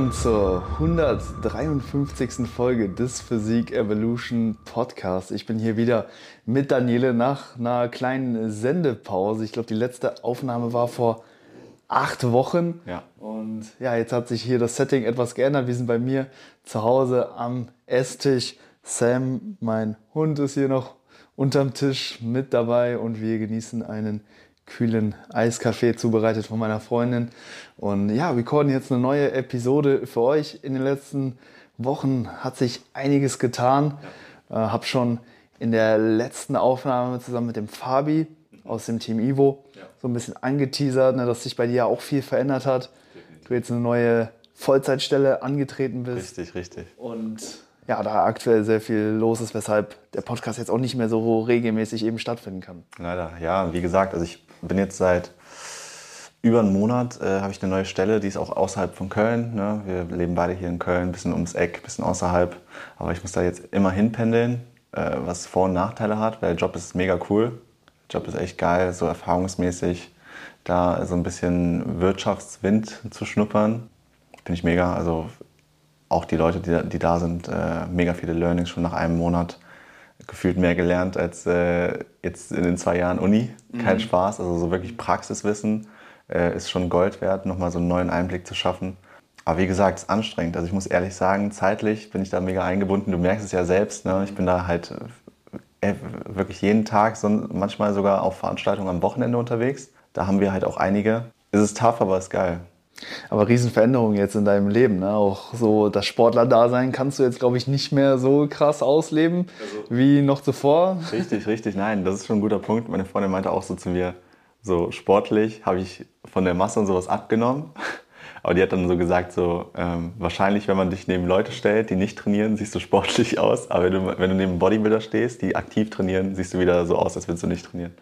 Willkommen zur 153. Folge des Physik Evolution Podcast. Ich bin hier wieder mit Daniele nach einer kleinen Sendepause. Ich glaube, die letzte Aufnahme war vor acht Wochen. Ja. Und ja, jetzt hat sich hier das Setting etwas geändert. Wir sind bei mir zu Hause am Esstisch. Sam, mein Hund, ist hier noch unterm Tisch mit dabei und wir genießen einen kühlen Eiskaffee zubereitet von meiner Freundin. Und ja, wir recorden jetzt eine neue Episode für euch. In den letzten Wochen hat sich einiges getan. Ja. Äh, hab schon in der letzten Aufnahme zusammen mit dem Fabi aus dem Team Ivo ja. so ein bisschen angeteasert, ne, dass sich bei dir ja auch viel verändert hat. Du jetzt eine neue Vollzeitstelle angetreten bist. Richtig, richtig. Und ja, da aktuell sehr viel los ist, weshalb der Podcast jetzt auch nicht mehr so regelmäßig eben stattfinden kann. Leider, ja, wie gesagt, also ich bin jetzt seit über einem Monat, äh, habe ich eine neue Stelle, die ist auch außerhalb von Köln. Ne? Wir leben beide hier in Köln, ein bisschen ums Eck, ein bisschen außerhalb. Aber ich muss da jetzt immer hinpendeln, äh, was Vor- und Nachteile hat, weil der Job ist mega cool. Der Job ist echt geil, so erfahrungsmäßig da so ein bisschen Wirtschaftswind zu schnuppern. Finde ich mega. Also auch die Leute, die, die da sind, äh, mega viele Learnings schon nach einem Monat. Gefühlt mehr gelernt als äh, jetzt in den zwei Jahren Uni. Kein mhm. Spaß, also so wirklich Praxiswissen äh, ist schon Gold wert, nochmal so einen neuen Einblick zu schaffen. Aber wie gesagt, es ist anstrengend. Also ich muss ehrlich sagen, zeitlich bin ich da mega eingebunden. Du merkst es ja selbst. Ne? Ich bin da halt äh, wirklich jeden Tag, so, manchmal sogar auf Veranstaltungen am Wochenende unterwegs. Da haben wir halt auch einige. Es ist tough, aber es ist geil. Aber Riesenveränderungen jetzt in deinem Leben. Ne? Auch so das Sportler-Dasein kannst du jetzt, glaube ich, nicht mehr so krass ausleben also, wie noch zuvor. Richtig, richtig. Nein, das ist schon ein guter Punkt. Meine Freundin meinte auch so zu mir, so sportlich habe ich von der Masse und sowas abgenommen. Aber die hat dann so gesagt, so ähm, wahrscheinlich, wenn man dich neben Leute stellt, die nicht trainieren, siehst du sportlich aus. Aber wenn du, wenn du neben Bodybuilder stehst, die aktiv trainieren, siehst du wieder so aus, als würdest du nicht trainieren.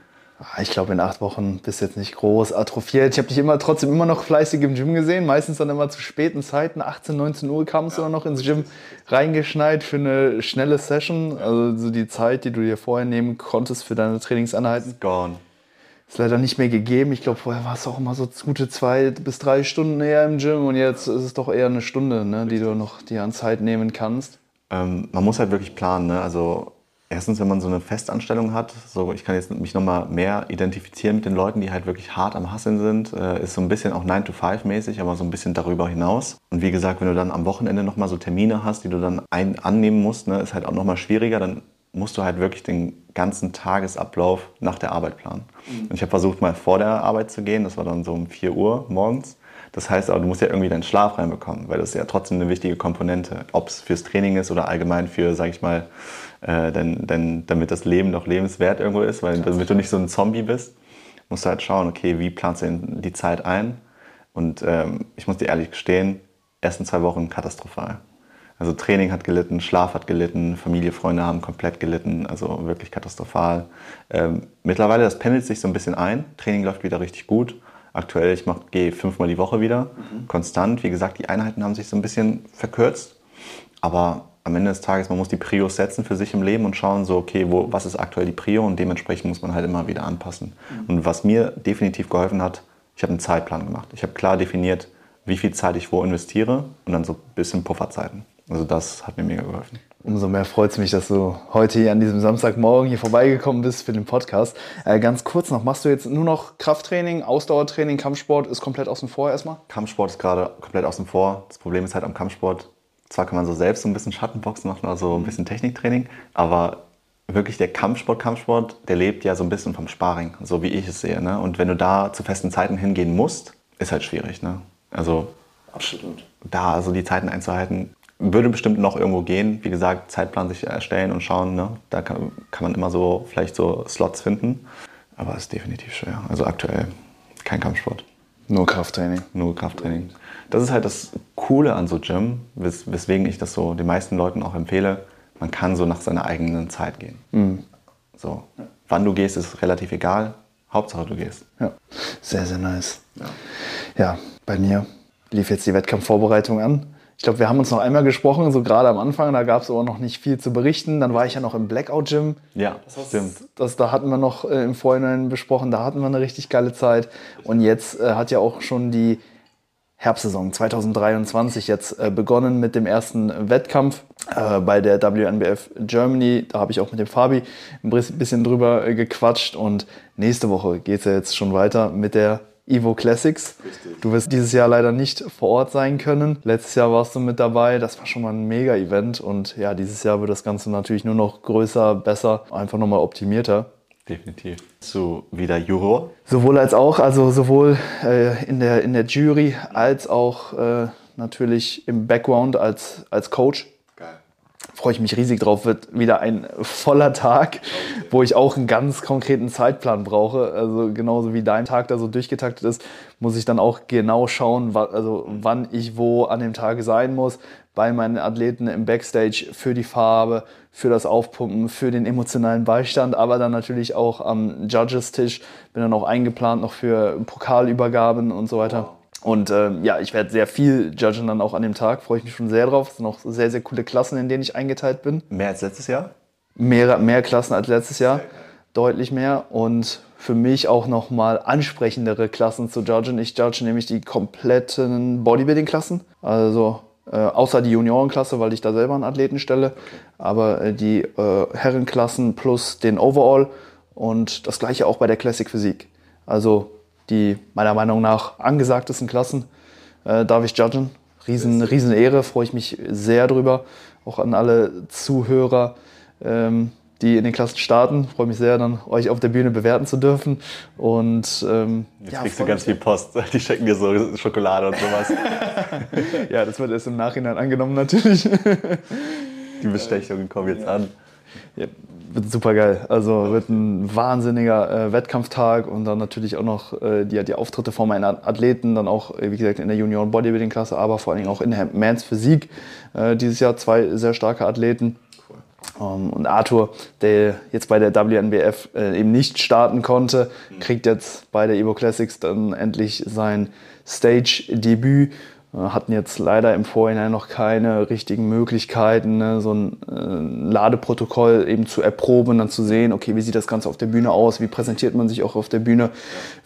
Ah, ich glaube, in acht Wochen bist du jetzt nicht groß atrophiert. Ich habe dich immer trotzdem immer noch fleißig im Gym gesehen. Meistens dann immer zu späten Zeiten. 18, 19 Uhr kamst du dann noch ins Gym reingeschneit für eine schnelle Session. Also so die Zeit, die du dir vorher nehmen konntest für deine Trainingseinheiten. Ist gone. Ist leider nicht mehr gegeben. Ich glaube, vorher war es auch immer so gute zwei bis drei Stunden eher im Gym und jetzt ist es doch eher eine Stunde, ne, die du noch dir an Zeit nehmen kannst. Ähm, man muss halt wirklich planen. Ne? Also Erstens, wenn man so eine Festanstellung hat, so ich kann jetzt mich nochmal mehr identifizieren mit den Leuten, die halt wirklich hart am Hasseln sind, äh, ist so ein bisschen auch 9-to-5-mäßig, aber so ein bisschen darüber hinaus. Und wie gesagt, wenn du dann am Wochenende nochmal so Termine hast, die du dann ein annehmen musst, ne, ist halt auch nochmal schwieriger, dann musst du halt wirklich den ganzen Tagesablauf nach der Arbeit planen. Mhm. Und ich habe versucht, mal vor der Arbeit zu gehen, das war dann so um 4 Uhr morgens. Das heißt aber, du musst ja irgendwie deinen Schlaf reinbekommen, weil das ist ja trotzdem eine wichtige Komponente, ob es fürs Training ist oder allgemein für, sag ich mal, äh, denn, denn, damit das Leben noch lebenswert irgendwo ist, weil damit du nicht so ein Zombie bist, musst du halt schauen, okay, wie planst du die Zeit ein? Und ähm, ich muss dir ehrlich gestehen, ersten zwei Wochen katastrophal. Also Training hat gelitten, Schlaf hat gelitten, Familie, Freunde haben komplett gelitten, also wirklich katastrophal. Ähm, mittlerweile, das pendelt sich so ein bisschen ein, Training läuft wieder richtig gut. Aktuell, ich gehe fünfmal die Woche wieder, mhm. konstant. Wie gesagt, die Einheiten haben sich so ein bisschen verkürzt, aber am Ende des Tages, man muss die Prios setzen für sich im Leben und schauen, so, okay, wo, was ist aktuell die Prio und dementsprechend muss man halt immer wieder anpassen. Mhm. Und was mir definitiv geholfen hat, ich habe einen Zeitplan gemacht. Ich habe klar definiert, wie viel Zeit ich wo investiere und dann so ein bisschen Pufferzeiten. Also das hat mir mega geholfen. Umso mehr freut es mich, dass du heute hier an diesem Samstagmorgen hier vorbeigekommen bist für den Podcast. Äh, ganz kurz noch, machst du jetzt nur noch Krafttraining, Ausdauertraining, Kampfsport ist komplett außen vor erstmal? Kampfsport ist gerade komplett außen vor. Das Problem ist halt am Kampfsport, zwar kann man so selbst so ein bisschen Schattenboxen machen, also ein bisschen Techniktraining, aber wirklich der Kampfsport, Kampfsport, der lebt ja so ein bisschen vom Sparring, so wie ich es sehe. Ne? Und wenn du da zu festen Zeiten hingehen musst, ist halt schwierig. Ne? Also Absolut. Da, also die Zeiten einzuhalten, würde bestimmt noch irgendwo gehen. Wie gesagt, Zeitplan sich erstellen und schauen. Ne? Da kann, kann man immer so vielleicht so Slots finden. Aber es ist definitiv schwer. Also aktuell kein Kampfsport. Nur Krafttraining. Nur Krafttraining das ist halt das Coole an so Gym, wes weswegen ich das so den meisten Leuten auch empfehle. Man kann so nach seiner eigenen Zeit gehen. Mhm. So. Wann du gehst, ist relativ egal. Hauptsache du gehst. Ja, sehr, sehr nice. Ja, ja bei mir lief jetzt die Wettkampfvorbereitung an. Ich glaube, wir haben uns noch einmal gesprochen, so gerade am Anfang, da gab es aber noch nicht viel zu berichten. Dann war ich ja noch im Blackout-Gym. Ja, das stimmt. Das, da hatten wir noch äh, im Vorhinein besprochen, da hatten wir eine richtig geile Zeit. Und jetzt äh, hat ja auch schon die Herbstsaison 2023 jetzt äh, begonnen mit dem ersten Wettkampf äh, bei der WNBF Germany. Da habe ich auch mit dem Fabi ein bisschen drüber äh, gequatscht und nächste Woche geht es ja jetzt schon weiter mit der Evo Classics. Richtig. Du wirst dieses Jahr leider nicht vor Ort sein können. Letztes Jahr warst du mit dabei. Das war schon mal ein Mega-Event. Und ja, dieses Jahr wird das Ganze natürlich nur noch größer, besser, einfach nochmal optimierter. Definitiv. So wieder Juror? Sowohl als auch, also sowohl äh, in, der, in der Jury als auch äh, natürlich im Background als, als Coach freue ich mich riesig drauf. Wird wieder ein voller Tag, wo ich auch einen ganz konkreten Zeitplan brauche. Also genauso wie dein Tag da so durchgetaktet ist, muss ich dann auch genau schauen, also wann ich wo an dem Tag sein muss. Bei meinen Athleten im Backstage für die Farbe, für das Aufpumpen, für den emotionalen Beistand, aber dann natürlich auch am Judges-Tisch. Bin dann auch eingeplant noch für Pokalübergaben und so weiter. Und ähm, ja, ich werde sehr viel judgen dann auch an dem Tag. Freue ich mich schon sehr drauf. Es sind auch sehr, sehr coole Klassen, in denen ich eingeteilt bin. Mehr als letztes Jahr? Mehr, mehr Klassen als letztes Jahr. Deutlich mehr. Und für mich auch nochmal ansprechendere Klassen zu judgen. Ich judge nämlich die kompletten Bodybuilding-Klassen. Also äh, außer die Juniorenklasse, weil ich da selber einen Athleten stelle. Aber äh, die äh, Herrenklassen plus den Overall. Und das gleiche auch bei der Classic Physik. Also die meiner Meinung nach angesagtesten Klassen äh, darf ich judgen. Riesen, riesen Ehre, freue ich mich sehr drüber. Auch an alle Zuhörer, ähm, die in den Klassen starten. Freue mich sehr, dann euch auf der Bühne bewerten zu dürfen. Und ähm, jetzt ja, kriegst du ganz viel Post. Die schenken dir so Schokolade und sowas. ja, das wird erst im Nachhinein angenommen natürlich. Die Bestechungen kommen jetzt an. Ja, wird super geil. Also wird ein wahnsinniger äh, Wettkampftag und dann natürlich auch noch äh, die, die Auftritte von meinen Athleten, dann auch, äh, wie gesagt, in der Junioren Bodybuilding Klasse, aber vor allen Dingen auch in der Mans Physik. Äh, dieses Jahr zwei sehr starke Athleten. Ähm, und Arthur, der jetzt bei der WNBF äh, eben nicht starten konnte, mhm. kriegt jetzt bei der Evo Classics dann endlich sein Stage-Debüt hatten jetzt leider im Vorhinein noch keine richtigen Möglichkeiten, ne, so ein äh, Ladeprotokoll eben zu erproben und dann zu sehen, okay, wie sieht das Ganze auf der Bühne aus, wie präsentiert man sich auch auf der Bühne,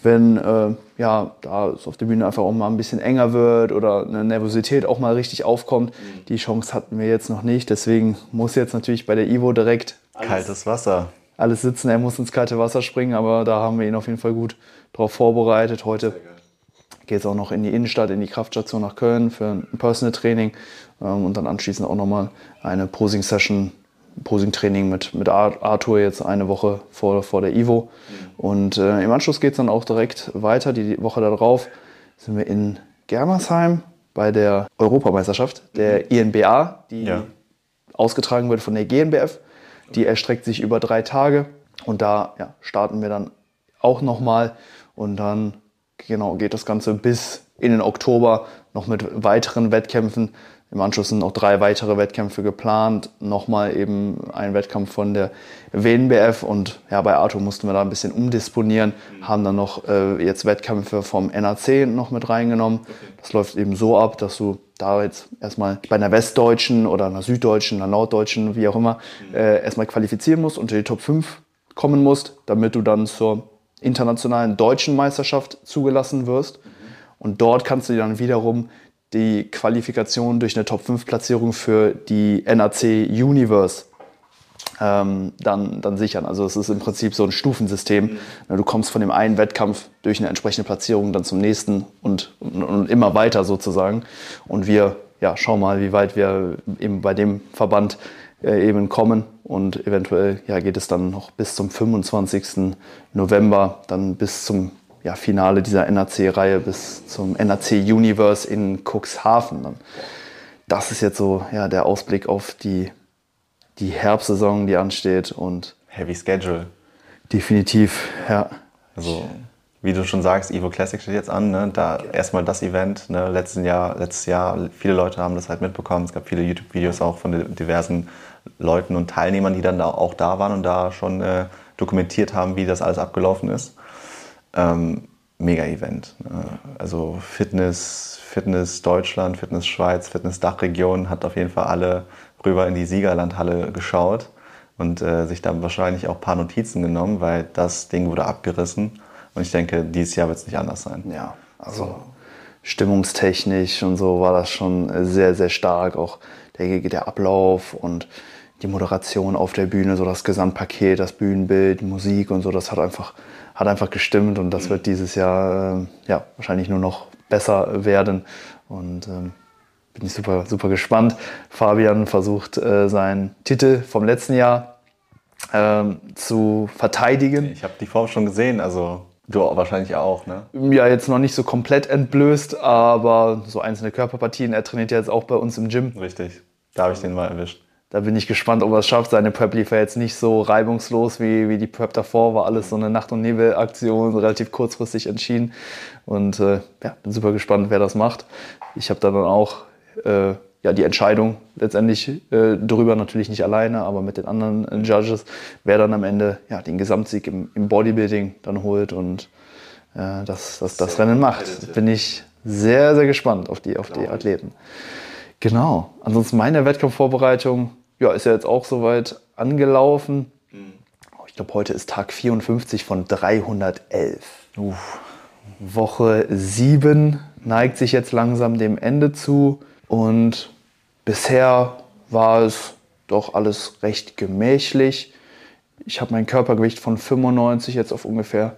wenn äh, ja, da es auf der Bühne einfach auch mal ein bisschen enger wird oder eine Nervosität auch mal richtig aufkommt. Mhm. Die Chance hatten wir jetzt noch nicht, deswegen muss jetzt natürlich bei der Ivo direkt kaltes Wasser. Alles sitzen, er muss ins kalte Wasser springen, aber da haben wir ihn auf jeden Fall gut drauf vorbereitet. Heute gehe jetzt auch noch in die Innenstadt, in die Kraftstation nach Köln für ein Personal Training ähm, und dann anschließend auch nochmal eine Posing-Session, Posing-Training mit, mit Arthur jetzt eine Woche vor, vor der Ivo. Mhm. Und äh, im Anschluss geht es dann auch direkt weiter. Die Woche darauf sind wir in Germersheim bei der Europameisterschaft der mhm. INBA, die ja. ausgetragen wird von der GNBF. Die erstreckt sich über drei Tage und da ja, starten wir dann auch nochmal und dann genau, geht das Ganze bis in den Oktober noch mit weiteren Wettkämpfen. Im Anschluss sind noch drei weitere Wettkämpfe geplant. Nochmal eben ein Wettkampf von der WNBF und ja, bei Arto mussten wir da ein bisschen umdisponieren, haben dann noch äh, jetzt Wettkämpfe vom NAC noch mit reingenommen. Das läuft eben so ab, dass du da jetzt erstmal bei einer Westdeutschen oder einer Süddeutschen, einer Norddeutschen, wie auch immer, äh, erstmal qualifizieren musst, unter die Top 5 kommen musst, damit du dann zur internationalen deutschen Meisterschaft zugelassen wirst. Und dort kannst du dann wiederum die Qualifikation durch eine Top-5-Platzierung für die NAC Universe ähm, dann, dann sichern. Also es ist im Prinzip so ein Stufensystem. Mhm. Du kommst von dem einen Wettkampf durch eine entsprechende Platzierung dann zum nächsten und, und, und immer weiter sozusagen. Und wir ja, schauen mal, wie weit wir eben bei dem Verband eben kommen. Und eventuell ja, geht es dann noch bis zum 25. November, dann bis zum ja, Finale dieser NAC-Reihe, bis zum NAC Universe in Cuxhaven. Dann. Das ist jetzt so ja, der Ausblick auf die, die Herbstsaison, die ansteht. Und Heavy Schedule. Definitiv, ja. Also wie du schon sagst, Evo Classic steht jetzt an. Ne? Da erstmal das Event. Ne? Letzten Jahr, letztes Jahr, viele Leute haben das halt mitbekommen. Es gab viele YouTube-Videos auch von diversen Leuten und Teilnehmern, die dann da auch da waren und da schon äh, dokumentiert haben, wie das alles abgelaufen ist. Ähm, Mega-Event. Ne? Also Fitness, Fitness Deutschland, Fitness Schweiz, Fitness Dachregion hat auf jeden Fall alle rüber in die Siegerlandhalle geschaut und äh, sich da wahrscheinlich auch ein paar Notizen genommen, weil das Ding wurde abgerissen und ich denke, dieses Jahr wird es nicht anders sein. Ja, also stimmungstechnisch und so war das schon sehr, sehr stark. Auch der, der Ablauf und die Moderation auf der Bühne, so das Gesamtpaket, das Bühnenbild, Musik und so, das hat einfach, hat einfach gestimmt und das wird dieses Jahr äh, ja, wahrscheinlich nur noch besser werden. Und ähm, bin ich super, super gespannt. Fabian versucht äh, seinen Titel vom letzten Jahr ähm, zu verteidigen. Ich habe die Form schon gesehen, also du wahrscheinlich auch, ne? Ja, jetzt noch nicht so komplett entblößt, aber so einzelne Körperpartien. Er trainiert ja jetzt auch bei uns im Gym. Richtig, da habe ich den mal erwischt. Da bin ich gespannt, ob er es schafft. Seine Prep lief ja jetzt nicht so reibungslos wie, wie die Prep davor. War alles so eine Nacht- und Nebel-Aktion, relativ kurzfristig entschieden. Und äh, ja, bin super gespannt, wer das macht. Ich habe dann auch äh, ja, die Entscheidung letztendlich äh, darüber, natürlich nicht alleine, aber mit den anderen äh, Judges, wer dann am Ende ja, den Gesamtsieg im, im Bodybuilding dann holt und äh, das, das, das Rennen macht. Bin ich sehr, sehr gespannt auf die, auf die Athleten. Genau. Ansonsten meine Wettkampfvorbereitung ja, ist ja jetzt auch soweit angelaufen. Mhm. Ich glaube, heute ist Tag 54 von 311. Uff. Woche 7 neigt sich jetzt langsam dem Ende zu. Und bisher war es doch alles recht gemächlich. Ich habe mein Körpergewicht von 95 jetzt auf ungefähr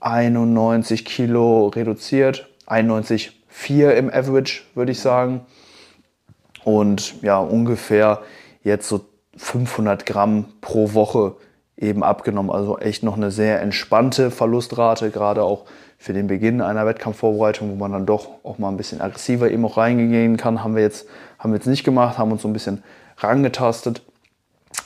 91 Kilo reduziert. 91,4 im Average, würde ich sagen. Und ja, ungefähr jetzt so 500 Gramm pro Woche eben abgenommen. Also echt noch eine sehr entspannte Verlustrate, gerade auch für den Beginn einer Wettkampfvorbereitung, wo man dann doch auch mal ein bisschen aggressiver eben auch reingehen kann, haben wir jetzt, haben wir jetzt nicht gemacht, haben uns so ein bisschen rangetastet.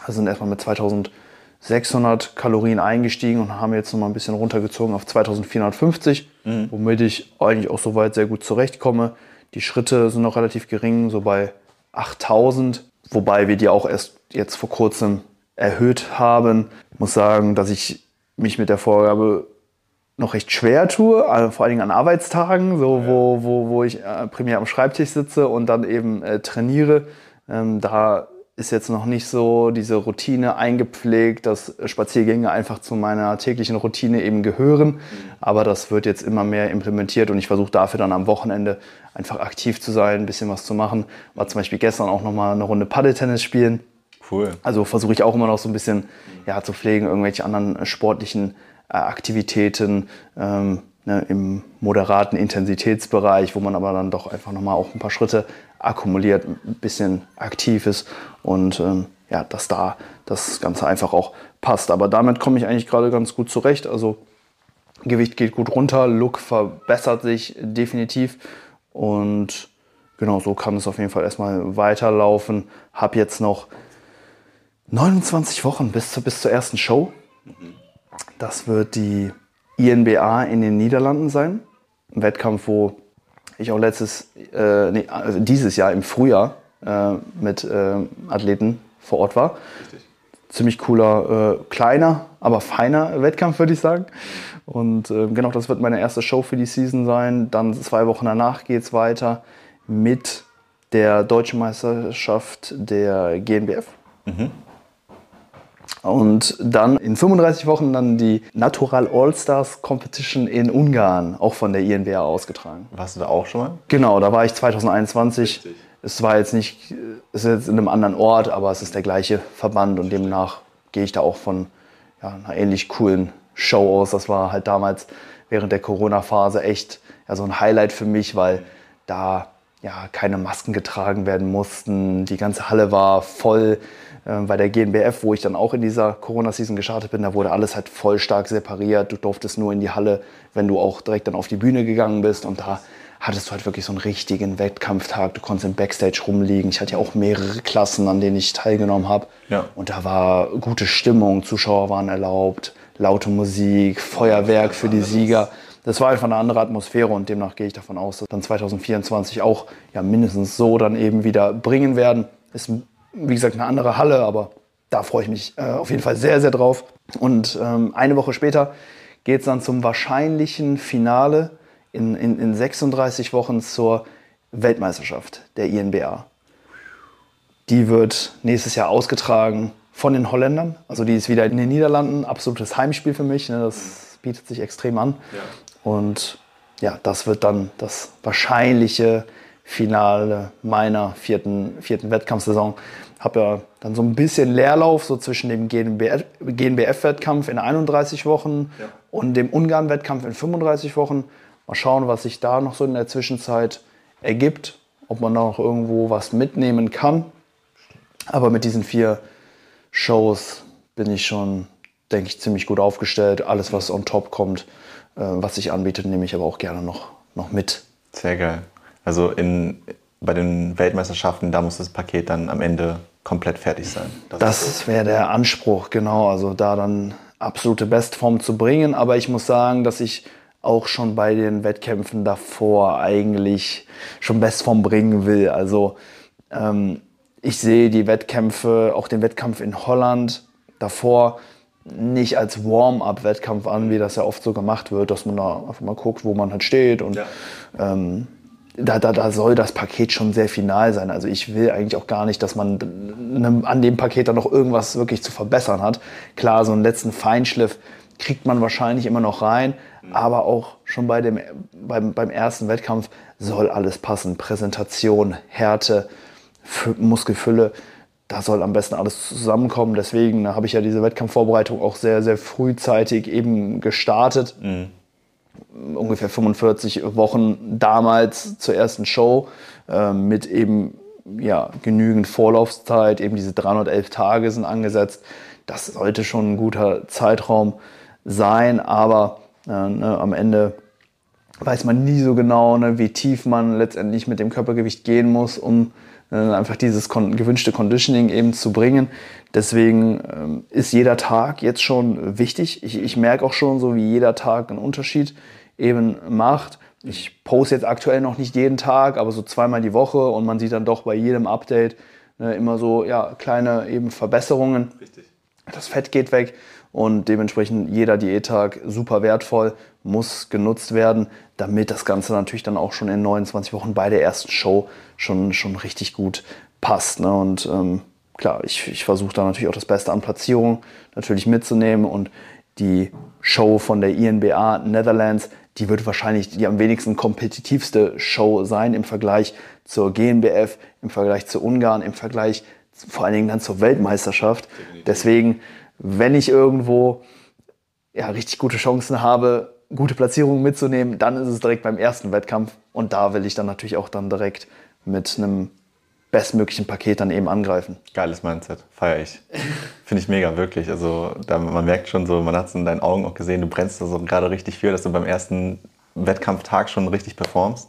Also sind erstmal mit 2600 Kalorien eingestiegen und haben jetzt noch mal ein bisschen runtergezogen auf 2450, mhm. womit ich eigentlich auch soweit sehr gut zurechtkomme. Die Schritte sind noch relativ gering, so bei 8000, wobei wir die auch erst jetzt vor kurzem erhöht haben. Ich muss sagen, dass ich mich mit der Vorgabe noch recht schwer tue, also vor allen Dingen an Arbeitstagen, so ja. wo, wo, wo ich äh, primär am Schreibtisch sitze und dann eben äh, trainiere. Ähm, da ist jetzt noch nicht so diese Routine eingepflegt, dass Spaziergänge einfach zu meiner täglichen Routine eben gehören. Mhm. Aber das wird jetzt immer mehr implementiert und ich versuche dafür dann am Wochenende einfach aktiv zu sein, ein bisschen was zu machen. War zum Beispiel gestern auch nochmal eine Runde Paddeltennis spielen. Cool. Also versuche ich auch immer noch so ein bisschen ja, zu pflegen, irgendwelche anderen sportlichen äh, Aktivitäten ähm, ne, im moderaten Intensitätsbereich, wo man aber dann doch einfach nochmal auch ein paar Schritte akkumuliert, ein bisschen aktiv ist und ähm, ja, dass da das Ganze einfach auch passt. Aber damit komme ich eigentlich gerade ganz gut zurecht. Also Gewicht geht gut runter, Look verbessert sich definitiv und genau so kann es auf jeden Fall erstmal weiterlaufen. Habe jetzt noch 29 Wochen bis zur, bis zur ersten Show. Das wird die INBA in den Niederlanden sein. Ein Wettkampf, wo ich auch letztes, äh, nee, also dieses Jahr im Frühjahr äh, mit äh, Athleten vor Ort war. Richtig. Ziemlich cooler, äh, kleiner, aber feiner Wettkampf, würde ich sagen. Und äh, genau, das wird meine erste Show für die Season sein. Dann zwei Wochen danach geht es weiter mit der Deutschen Meisterschaft der GNBF. Mhm. Und dann in 35 Wochen dann die Natural All-Stars Competition in Ungarn, auch von der INWA ausgetragen. Warst du da auch schon mal? Genau, da war ich 2021. Richtig. Es war jetzt nicht, es ist jetzt in einem anderen Ort, aber es ist der gleiche Verband und demnach gehe ich da auch von ja, einer ähnlich coolen Show aus. Das war halt damals während der Corona-Phase echt ja, so ein Highlight für mich, weil da ja keine Masken getragen werden mussten. Die ganze Halle war voll ähm, bei der GNBF, wo ich dann auch in dieser Corona-Season gestartet bin, da wurde alles halt voll stark separiert. Du durftest nur in die Halle, wenn du auch direkt dann auf die Bühne gegangen bist. Und da hattest du halt wirklich so einen richtigen Wettkampftag. Du konntest im Backstage rumliegen. Ich hatte ja auch mehrere Klassen, an denen ich teilgenommen habe. Ja. Und da war gute Stimmung, Zuschauer waren erlaubt, laute Musik, Feuerwerk für die Sieger. Das war einfach eine andere Atmosphäre und demnach gehe ich davon aus, dass dann 2024 auch ja, mindestens so dann eben wieder bringen werden. Ist wie gesagt, eine andere Halle, aber da freue ich mich äh, auf jeden Fall sehr, sehr drauf. Und ähm, eine Woche später geht es dann zum wahrscheinlichen Finale in, in, in 36 Wochen zur Weltmeisterschaft der INBA. Die wird nächstes Jahr ausgetragen von den Holländern. Also die ist wieder in den Niederlanden. Absolutes Heimspiel für mich. Ne? Das bietet sich extrem an. Ja. Und ja, das wird dann das wahrscheinliche Finale meiner vierten, vierten Wettkampfsaison. Habe ja dann so ein bisschen Leerlauf so zwischen dem GNBF-Wettkampf in 31 Wochen ja. und dem Ungarn-Wettkampf in 35 Wochen. Mal schauen, was sich da noch so in der Zwischenzeit ergibt, ob man da noch irgendwo was mitnehmen kann. Aber mit diesen vier Shows bin ich schon, denke ich, ziemlich gut aufgestellt. Alles, was on top kommt, was sich anbietet, nehme ich aber auch gerne noch, noch mit. Sehr geil. Also in, bei den Weltmeisterschaften, da muss das Paket dann am Ende komplett fertig sein. Das, das wäre der Anspruch, genau. Also da dann absolute Bestform zu bringen. Aber ich muss sagen, dass ich auch schon bei den Wettkämpfen davor eigentlich schon Bestform bringen will. Also ähm, ich sehe die Wettkämpfe, auch den Wettkampf in Holland davor nicht als Warm-up-Wettkampf an, wie das ja oft so gemacht wird, dass man da einfach mal guckt, wo man halt steht und ja. ähm, da, da, da soll das Paket schon sehr final sein. Also ich will eigentlich auch gar nicht, dass man ne, an dem Paket dann noch irgendwas wirklich zu verbessern hat. Klar, so einen letzten Feinschliff kriegt man wahrscheinlich immer noch rein, aber auch schon bei dem, beim, beim ersten Wettkampf soll alles passen. Präsentation, Härte, Muskelfülle, da soll am besten alles zusammenkommen. Deswegen habe ich ja diese Wettkampfvorbereitung auch sehr, sehr frühzeitig eben gestartet. Mhm ungefähr 45 Wochen damals zur ersten Show äh, mit eben ja, genügend Vorlaufzeit, eben diese 311 Tage sind angesetzt. Das sollte schon ein guter Zeitraum sein, aber äh, ne, am Ende weiß man nie so genau, ne, wie tief man letztendlich mit dem Körpergewicht gehen muss, um einfach dieses gewünschte Conditioning eben zu bringen. Deswegen ähm, ist jeder Tag jetzt schon wichtig. Ich, ich merke auch schon so, wie jeder Tag einen Unterschied eben macht. Ich poste jetzt aktuell noch nicht jeden Tag, aber so zweimal die Woche und man sieht dann doch bei jedem Update ne, immer so ja, kleine eben Verbesserungen. Richtig. Das Fett geht weg und dementsprechend jeder Diättag super wertvoll, muss genutzt werden, damit das Ganze natürlich dann auch schon in 29 Wochen bei der ersten Show schon, schon richtig gut passt. Ne? Und ähm, klar, ich, ich versuche da natürlich auch das Beste an Platzierung natürlich mitzunehmen und die Show von der INBA Netherlands, die wird wahrscheinlich die am wenigsten kompetitivste Show sein im Vergleich zur GNBF, im Vergleich zu Ungarn, im Vergleich vor allen Dingen dann zur Weltmeisterschaft. Deswegen, wenn ich irgendwo ja, richtig gute Chancen habe, gute Platzierungen mitzunehmen, dann ist es direkt beim ersten Wettkampf. Und da will ich dann natürlich auch dann direkt mit einem bestmöglichen Paket dann eben angreifen. Geiles Mindset, feiere ich. Finde ich mega, wirklich. Also da, man merkt schon so, man hat es in deinen Augen auch gesehen, du brennst da so gerade richtig für, dass du beim ersten Wettkampftag schon richtig performst.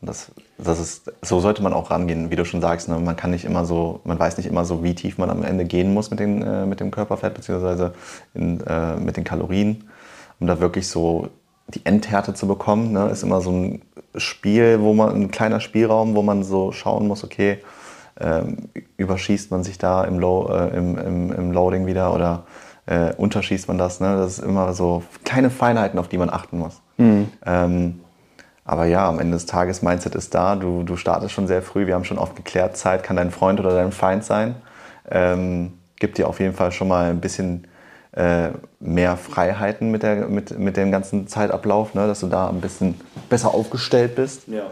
Und das, das ist, so sollte man auch rangehen, wie du schon sagst. Ne? Man kann nicht immer so, man weiß nicht immer so, wie tief man am Ende gehen muss mit, den, äh, mit dem Körperfett bzw. äh, mit den Kalorien, um da wirklich so die Endhärte zu bekommen. Ne? Ist immer so ein Spiel, wo man, ein kleiner Spielraum, wo man so schauen muss, okay, ähm, überschießt man sich da im, Low, äh, im, im, im, Loading wieder oder äh, unterschießt man das. Ne? Das ist immer so kleine Feinheiten, auf die man achten muss. Mhm. Ähm, aber ja, am Ende des Tages, Mindset ist da. Du, du startest schon sehr früh. Wir haben schon oft geklärt, Zeit kann dein Freund oder dein Feind sein. Ähm, gibt dir auf jeden Fall schon mal ein bisschen äh, mehr Freiheiten mit, der, mit, mit dem ganzen Zeitablauf, ne? dass du da ein bisschen besser aufgestellt bist. Ja.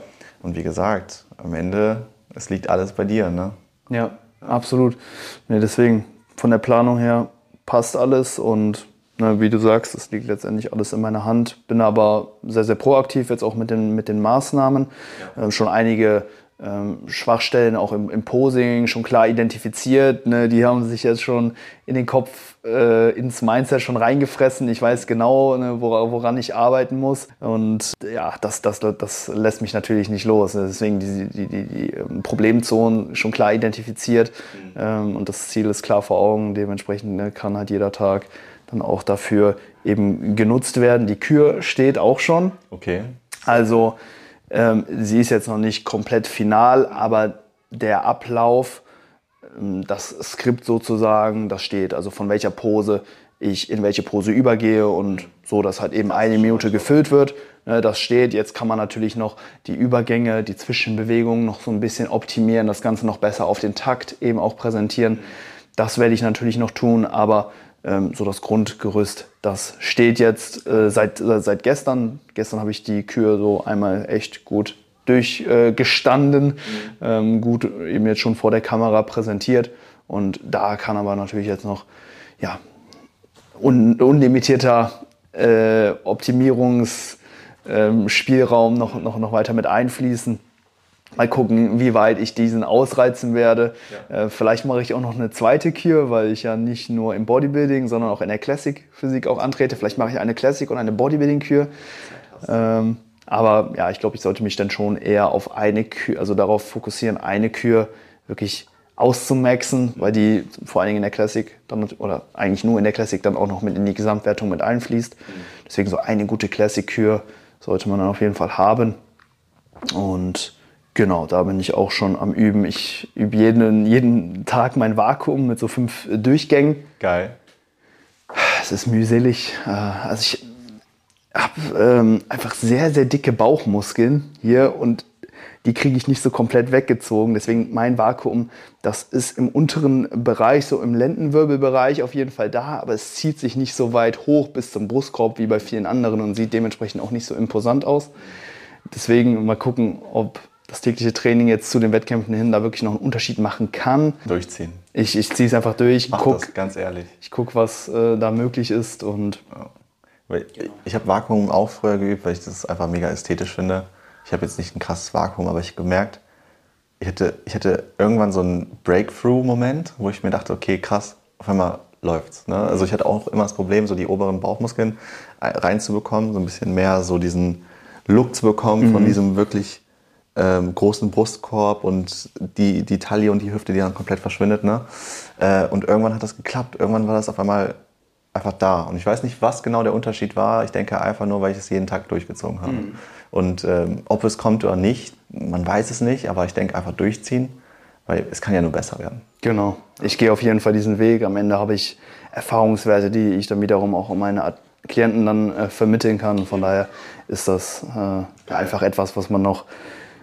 Und wie gesagt, am Ende, es liegt alles bei dir. Ne? Ja, absolut. Nee, deswegen, von der Planung her passt alles und ne, wie du sagst, es liegt letztendlich alles in meiner Hand. Bin aber sehr, sehr proaktiv jetzt auch mit den, mit den Maßnahmen. Ja. Äh, schon einige ähm, Schwachstellen auch im, im, Posing schon klar identifiziert. Ne? Die haben sich jetzt schon in den Kopf, äh, ins Mindset schon reingefressen. Ich weiß genau, ne, woran ich arbeiten muss. Und ja, das, das, das lässt mich natürlich nicht los. Deswegen die, die, die, die ähm, Problemzonen schon klar identifiziert. Mhm. Ähm, und das Ziel ist klar vor Augen. Dementsprechend ne, kann halt jeder Tag dann auch dafür eben genutzt werden. Die Kür steht auch schon. Okay. Also ähm, sie ist jetzt noch nicht komplett final, aber der Ablauf, ähm, das Skript sozusagen, das steht. Also von welcher Pose ich in welche Pose übergehe und so, dass halt eben eine Minute gefüllt wird. Ne, das steht. Jetzt kann man natürlich noch die Übergänge, die Zwischenbewegungen noch so ein bisschen optimieren, das Ganze noch besser auf den Takt eben auch präsentieren. Das werde ich natürlich noch tun, aber ähm, so das Grundgerüst, das steht jetzt äh, seit, seit gestern. Gestern habe ich die Kühe so einmal echt gut durchgestanden, mhm. ähm, gut eben jetzt schon vor der Kamera präsentiert. Und da kann aber natürlich jetzt noch ja, un unlimitierter äh, Optimierungsspielraum noch, noch, noch weiter mit einfließen. Mal gucken, wie weit ich diesen ausreizen werde. Ja. Äh, vielleicht mache ich auch noch eine zweite Kür, weil ich ja nicht nur im Bodybuilding, sondern auch in der Classic Physik auch antrete. Vielleicht mache ich eine Classic und eine Bodybuilding Kür. Ähm, aber ja, ich glaube, ich sollte mich dann schon eher auf eine Kür, also darauf fokussieren, eine Kür wirklich auszumaxen, weil die vor allen Dingen in der Classic dann, oder eigentlich nur in der Classic dann auch noch mit in die Gesamtwertung mit einfließt. Deswegen so eine gute Classic-Kür sollte man dann auf jeden Fall haben. Und genau, da bin ich auch schon am Üben. Ich übe jeden, jeden Tag mein Vakuum mit so fünf Durchgängen. Geil. Es ist mühselig. Äh, also ich habe ähm, einfach sehr, sehr dicke Bauchmuskeln hier und die kriege ich nicht so komplett weggezogen. Deswegen mein Vakuum, das ist im unteren Bereich, so im Lendenwirbelbereich auf jeden Fall da, aber es zieht sich nicht so weit hoch bis zum Brustkorb wie bei vielen anderen und sieht dementsprechend auch nicht so imposant aus. Deswegen mal gucken, ob das tägliche Training jetzt zu den Wettkämpfen hin da wirklich noch einen Unterschied machen kann. Durchziehen. Ich, ich ziehe es einfach durch. Mach guck, das, ganz ehrlich. Ich gucke, was äh, da möglich ist und. Ja. Ich habe Vakuum auch früher geübt, weil ich das einfach mega ästhetisch finde ich habe jetzt nicht ein krasses Vakuum, aber ich habe gemerkt, ich hatte, ich hatte irgendwann so einen Breakthrough-Moment, wo ich mir dachte, okay, krass, auf einmal läuft's. Ne? Also ich hatte auch immer das Problem, so die oberen Bauchmuskeln reinzubekommen, so ein bisschen mehr so diesen Look zu bekommen mhm. von diesem wirklich ähm, großen Brustkorb und die, die Taille und die Hüfte, die dann komplett verschwindet. Ne? Äh, und irgendwann hat das geklappt. Irgendwann war das auf einmal einfach da. Und ich weiß nicht, was genau der Unterschied war. Ich denke einfach nur, weil ich es jeden Tag durchgezogen habe. Mhm. Und ähm, ob es kommt oder nicht, man weiß es nicht, aber ich denke einfach durchziehen, weil es kann ja nur besser werden. Genau. Ich gehe auf jeden Fall diesen Weg. Am Ende habe ich Erfahrungswerte, die ich dann wiederum auch an meine Klienten dann äh, vermitteln kann. Von daher ist das äh, einfach etwas, was man noch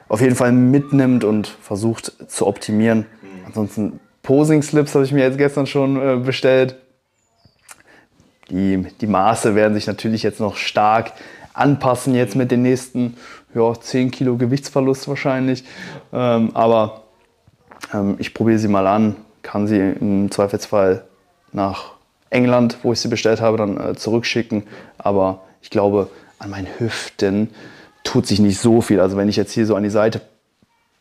auf jeden Fall mitnimmt und versucht zu optimieren. Mhm. Ansonsten Posing-Slips habe ich mir jetzt gestern schon äh, bestellt die, die Maße werden sich natürlich jetzt noch stark anpassen, jetzt mit den nächsten ja, 10 Kilo Gewichtsverlust wahrscheinlich. Ähm, aber ähm, ich probiere sie mal an, kann sie im Zweifelsfall nach England, wo ich sie bestellt habe, dann äh, zurückschicken. Aber ich glaube, an meinen Hüften tut sich nicht so viel. Also wenn ich jetzt hier so an die Seite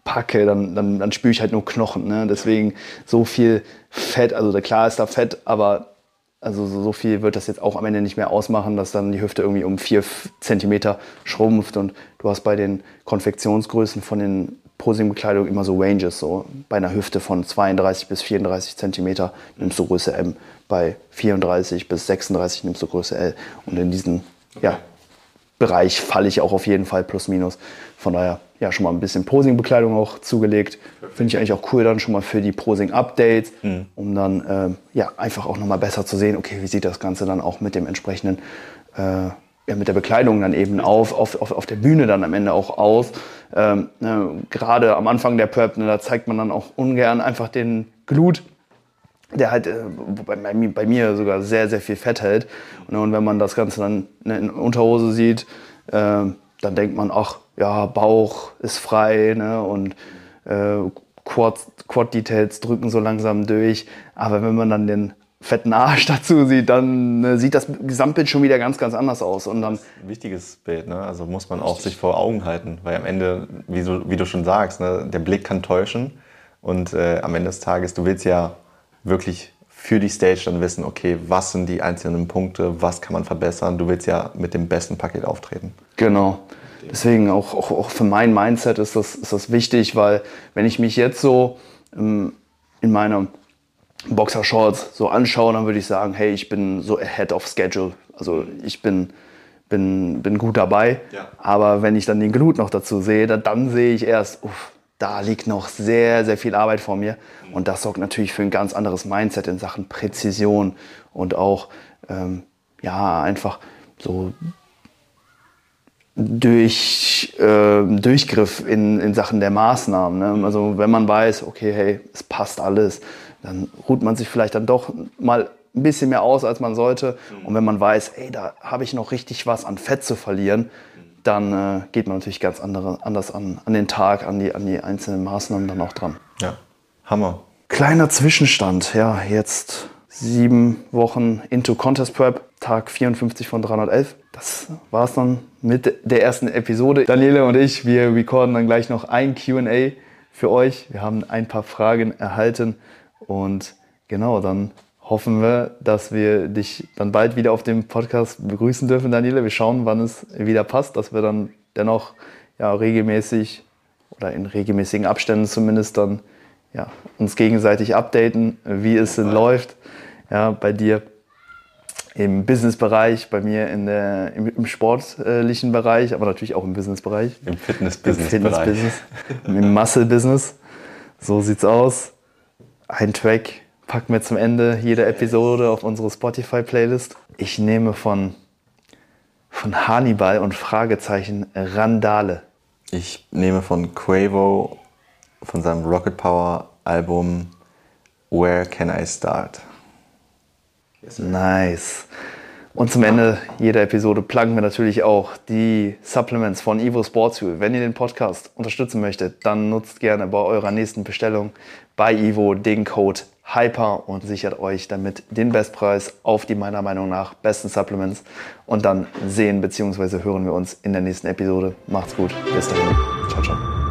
packe, dann, dann, dann spüre ich halt nur Knochen. Ne? Deswegen so viel Fett, also klar ist da Fett, aber also so viel wird das jetzt auch am Ende nicht mehr ausmachen, dass dann die Hüfte irgendwie um vier Zentimeter schrumpft. Und du hast bei den Konfektionsgrößen von den Posing-Bekleidungen immer so Ranges. So bei einer Hüfte von 32 bis 34 Zentimeter nimmst du Größe M, bei 34 bis 36 nimmst du Größe L. Und in diesen ja, Bereich falle ich auch auf jeden Fall plus minus. Von daher ja schon mal ein bisschen Posing-Bekleidung auch zugelegt. Finde ich eigentlich auch cool dann schon mal für die Posing-Updates, mhm. um dann äh, ja einfach auch nochmal besser zu sehen, okay, wie sieht das Ganze dann auch mit dem entsprechenden, äh, ja, mit der Bekleidung dann eben auf, auf, auf, auf der Bühne dann am Ende auch aus. Ähm, ne, Gerade am Anfang der Prep, ne, da zeigt man dann auch ungern einfach den Glut der halt äh, bei, bei, mir sogar sehr, sehr viel Fett hält. Und, und wenn man das Ganze dann ne, in Unterhose sieht, äh, dann denkt man, ach, ja, Bauch ist frei ne, und äh, Quad-Details drücken so langsam durch. Aber wenn man dann den fetten Arsch dazu sieht, dann äh, sieht das Gesamtbild schon wieder ganz, ganz anders aus. Und dann ein wichtiges Bild, ne? also muss man auch sich vor Augen halten, weil am Ende, wie du, wie du schon sagst, ne, der Blick kann täuschen und äh, am Ende des Tages, du willst ja wirklich für die Stage dann wissen, okay, was sind die einzelnen Punkte, was kann man verbessern. Du willst ja mit dem besten Paket auftreten. Genau. Deswegen auch, auch, auch für mein Mindset ist das, ist das wichtig, weil wenn ich mich jetzt so ähm, in meiner Boxershorts so anschaue, dann würde ich sagen, hey, ich bin so ahead of schedule. Also ich bin, bin, bin gut dabei. Ja. Aber wenn ich dann den Glut noch dazu sehe, dann, dann sehe ich erst, uff, da liegt noch sehr, sehr viel Arbeit vor mir. Und das sorgt natürlich für ein ganz anderes Mindset in Sachen Präzision und auch, ähm, ja, einfach so durch, äh, Durchgriff in, in Sachen der Maßnahmen. Ne? Also wenn man weiß, okay, hey, es passt alles, dann ruht man sich vielleicht dann doch mal ein bisschen mehr aus, als man sollte. Und wenn man weiß, ey, da habe ich noch richtig was an Fett zu verlieren, dann äh, geht man natürlich ganz andere, anders an, an den Tag, an die, an die einzelnen Maßnahmen dann auch dran. Ja, Hammer. Kleiner Zwischenstand, ja, jetzt sieben Wochen into Contest Prep, Tag 54 von 311. Das war es dann mit der ersten Episode. Daniele und ich, wir recorden dann gleich noch ein QA für euch. Wir haben ein paar Fragen erhalten und genau, dann hoffen wir, dass wir dich dann bald wieder auf dem Podcast begrüßen dürfen, Daniele. Wir schauen, wann es wieder passt, dass wir dann dennoch ja, regelmäßig oder in regelmäßigen Abständen zumindest dann ja, uns gegenseitig updaten, wie es ja. läuft. Ja, bei dir im Businessbereich, bei mir in der, im, im, sportlichen Bereich, aber natürlich auch im Businessbereich. Im Fitness-Business. Im Fitness-Business, im Muscle-Business. So sieht's aus. Ein Track packen wir zum Ende jeder Episode auf unsere Spotify-Playlist. Ich nehme von, von Hannibal und Fragezeichen Randale. Ich nehme von Quavo von seinem Rocket Power Album Where Can I Start? Nice. Und zum Ende jeder Episode pluggen wir natürlich auch die Supplements von Evo Sports Fuel. Wenn ihr den Podcast unterstützen möchtet, dann nutzt gerne bei eurer nächsten Bestellung bei Evo den Code Hyper und sichert euch damit den Bestpreis auf die meiner Meinung nach besten Supplements. Und dann sehen bzw. hören wir uns in der nächsten Episode. Macht's gut. Bis dahin. Ciao, ciao.